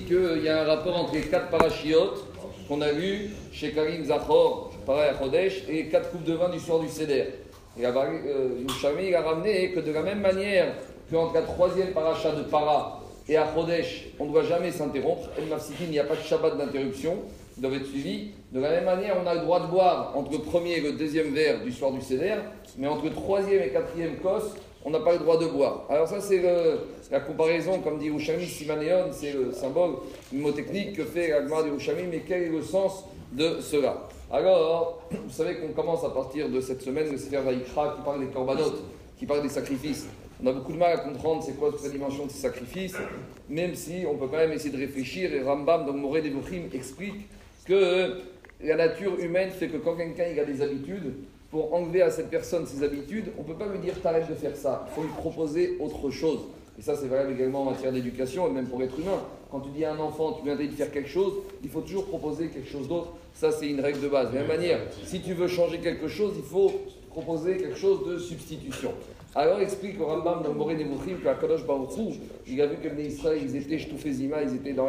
qu'il y a un rapport entre les quatre parachiotes qu'on a vu chez Karim Zachor, pareil à Chodesh, et les quatre coupes de vin du soir du Seder. Et euh, il a ramené que de la même manière qu'entre la troisième paracha de Para et à Chodesh, on ne doit jamais s'interrompre. Il n'y a pas de Shabbat d'interruption, ils doivent être suivis. De la même manière, on a le droit de boire entre le premier et le deuxième verre du soir du Seder, mais entre le troisième et quatrième cos, on n'a pas le droit de boire. Alors ça, c'est la comparaison, comme dit Ushami Simaneon, c'est le symbole mnémotechnique que fait l'Agmar de Ushami, mais quel est le sens de cela? Alors, vous savez qu'on commence à partir de cette semaine le Sefer Vaikra qui parle des corbanotes, qui parle des sacrifices. On a beaucoup de mal à comprendre c'est quoi toute la dimension de ces sacrifices, même si on peut quand même essayer de réfléchir. Et Rambam, dans Moré des explique que la nature humaine fait que quand quelqu'un a des habitudes, pour enlever à cette personne ses habitudes, on ne peut pas lui dire t'arrêtes de faire ça. Il faut lui proposer autre chose. Et ça, c'est valable également en matière d'éducation et même pour l'être humain. Quand tu dis à un enfant, tu viens de faire quelque chose, il faut toujours proposer quelque chose d'autre. Ça, c'est une règle de base. De la même manière, si tu veux changer quelque chose, il faut proposer quelque chose de substitution. Alors explique au Rambam dans Moré Nevuchim que Kadosh Baruch il a vu que les Israël, ils étaient Zima, ils étaient dans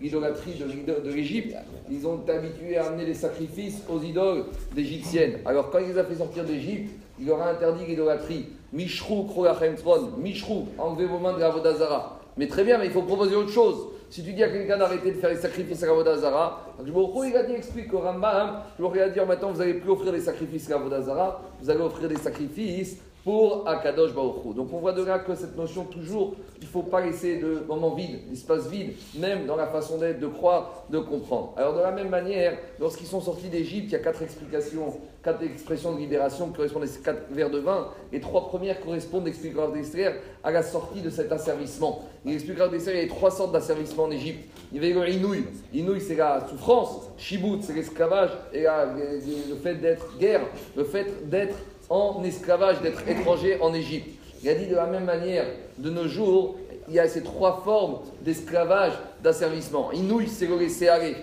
l'idolâtrie de, l'Égypte. Ils ont été habitués à amener les sacrifices aux idoles d'égyptiennes. Alors quand il les a fait sortir d'Égypte, il leur a interdit l'idolâtrie. Mishrou, Kroyachem Tron, Mishrou, enlevez vos mains de la Vodazara. Mais très bien, mais il faut proposer autre chose. Si tu dis à quelqu'un d'arrêter de faire les sacrifices à la Vodazara, il a dit, explique au Rambam, je vais dire maintenant, vous n'allez plus offrir les sacrifices à la Vodazara, vous allez offrir des sacrifices pour Akadosh Baruch Donc on voit de là que cette notion, toujours, il ne faut pas laisser de moment vide, d'espace vide, même dans la façon d'être, de croire, de comprendre. Alors de la même manière, lorsqu'ils sont sortis d'Égypte, il y a quatre explications, quatre expressions de libération qui correspondent à ces quatre verres de vin. Les trois premières correspondent, explique d'Esther, à la sortie de cet asservissement. Il il y a trois sortes d'asservissement en Égypte. Il y avait le inouï. Inouï, c'est la souffrance. Shibout, c'est l'esclavage. Et le fait d'être guerre, le fait d'être en esclavage, d'être étranger en Égypte. Il a dit de la même manière, de nos jours, il y a ces trois formes d'esclavage, d'asservissement. Inouï, c'est le.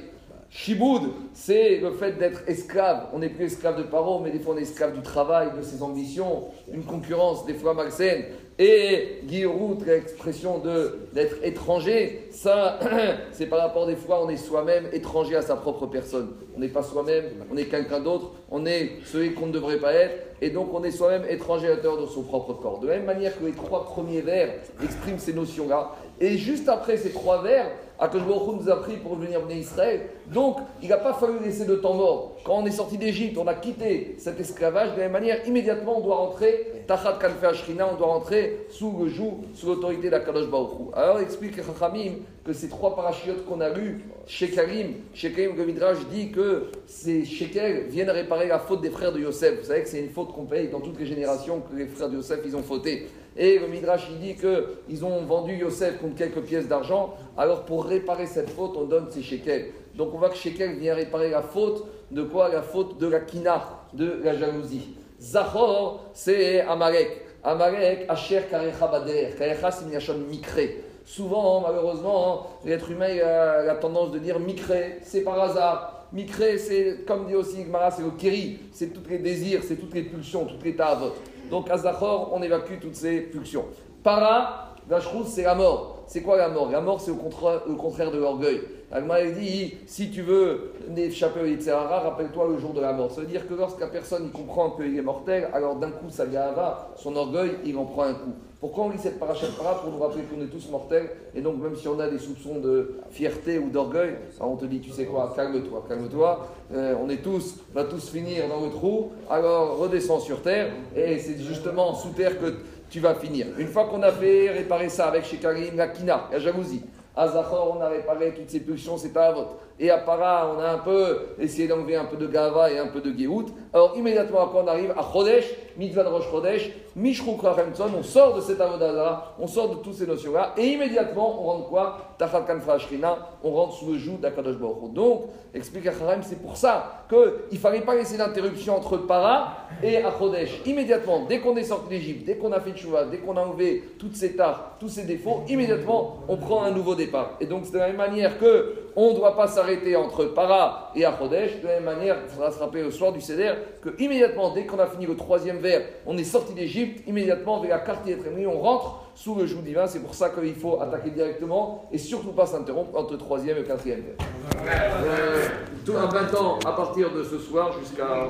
Shiboud, c'est le fait d'être esclave. On n'est plus esclave de Paro, mais des fois on est esclave du travail, de ses ambitions, une concurrence des fois malsaine. Et Giroud, l'expression d'être étranger, ça, c'est par rapport des fois, on est soi-même étranger à sa propre personne. On n'est pas soi-même, on est quelqu'un d'autre, on est celui qu'on ne devrait pas être, et donc on est soi-même étranger à l'intérieur de son propre corps. De la même manière que les trois premiers vers expriment ces notions-là, et juste après ces trois vers, Baruch nous a pris pour venir venir Israël. Donc, il n'a pas fallu laisser de temps mort. Quand on est sorti d'Égypte, on a quitté cet esclavage. De la même manière, immédiatement, on doit rentrer, Tachat Ashrina, on doit rentrer sous le joug, sous l'autorité d'Akadosh Baruch Alors, explique Chachamim que ces trois parachutes qu'on a lus, Shekarim, Shekarim, le Midrash dit que ces Shekel viennent réparer la faute des frères de Yosef. Vous savez que c'est une faute qu'on paye dans toutes les générations que les frères de Yosef, ils ont fauté. Et le Midrash, il dit qu'ils ont vendu Yosef contre quelques pièces d'argent. Alors, pour réparer cette faute, on donne ces shekels. Donc, on voit que shekel vient réparer la faute de quoi? La faute de la kina, de la jalousie. Zachor, c'est Amalek. Amalek, Asher Karecha Bader. Karecha, c'est Miachon Mikré. Souvent, malheureusement, l'être humain a la tendance de dire Mikré, c'est par hasard. Mikré, c'est, comme dit aussi Gmara, c'est le kiri, c'est tous les désirs, c'est toutes les pulsions, toutes les tavot. Donc à Zachor, on évacue toutes ces pulsions. Para, Vachrous, c'est la mort. C'est quoi la mort? La mort, c'est au contraire, contraire de l'orgueil. Agma dit si tu veux échapper au Yitzhara, rappelle-toi le jour de la mort. Ça veut dire que lorsqu'un personne comprend qu'il est mortel, alors d'un coup, sa gava, son orgueil, il en prend un coup. Pourquoi on lit cette paracha para Pour nous rappeler qu'on est tous mortels. Et donc, même si on a des soupçons de fierté ou d'orgueil, on te dit, tu sais quoi, calme-toi, calme-toi. Euh, on est tous, va tous finir dans le trou. Alors, redescends sur terre. Et c'est justement sous terre que tu vas finir. Une fois qu'on a fait réparer ça avec chez Karim, la kina, la jalousie. À Zachor, on a réparé toutes ces pulsions, c'est pas à votre. Et à Para, on a un peu essayé d'enlever un peu de Gava et un peu de Géout. Alors immédiatement quand on arrive à Chodesh, Mitzvah Rosh Chodesh, Mishruk on sort de cet avodazara, on sort de toutes ces notions-là, et immédiatement on rentre quoi? Tachal Kanfa on rentre sous le joug d'Akadosh Baruch Donc, explique Acharem, c'est pour ça qu'il ne fallait pas laisser d'interruption entre Para et Chodesh. Immédiatement, dès qu'on est sorti d'Égypte, dès qu'on a fait Tchouva, dès qu'on a enlevé toutes ces tares, tous ces défauts, immédiatement on prend un nouveau départ. Et donc c'est de la même manière que on ne doit pas s'arrêter entre Para et Achodesh. De la même manière, il faudra se rappeler au soir du Seder que immédiatement, dès qu'on a fini le troisième vers, on est sorti d'Égypte, immédiatement vers la carte on rentre sous le joug divin. C'est pour ça qu'il faut attaquer directement et surtout pas s'interrompre entre troisième et quatrième vers. Tout un 20 ans à partir de ce soir jusqu'à.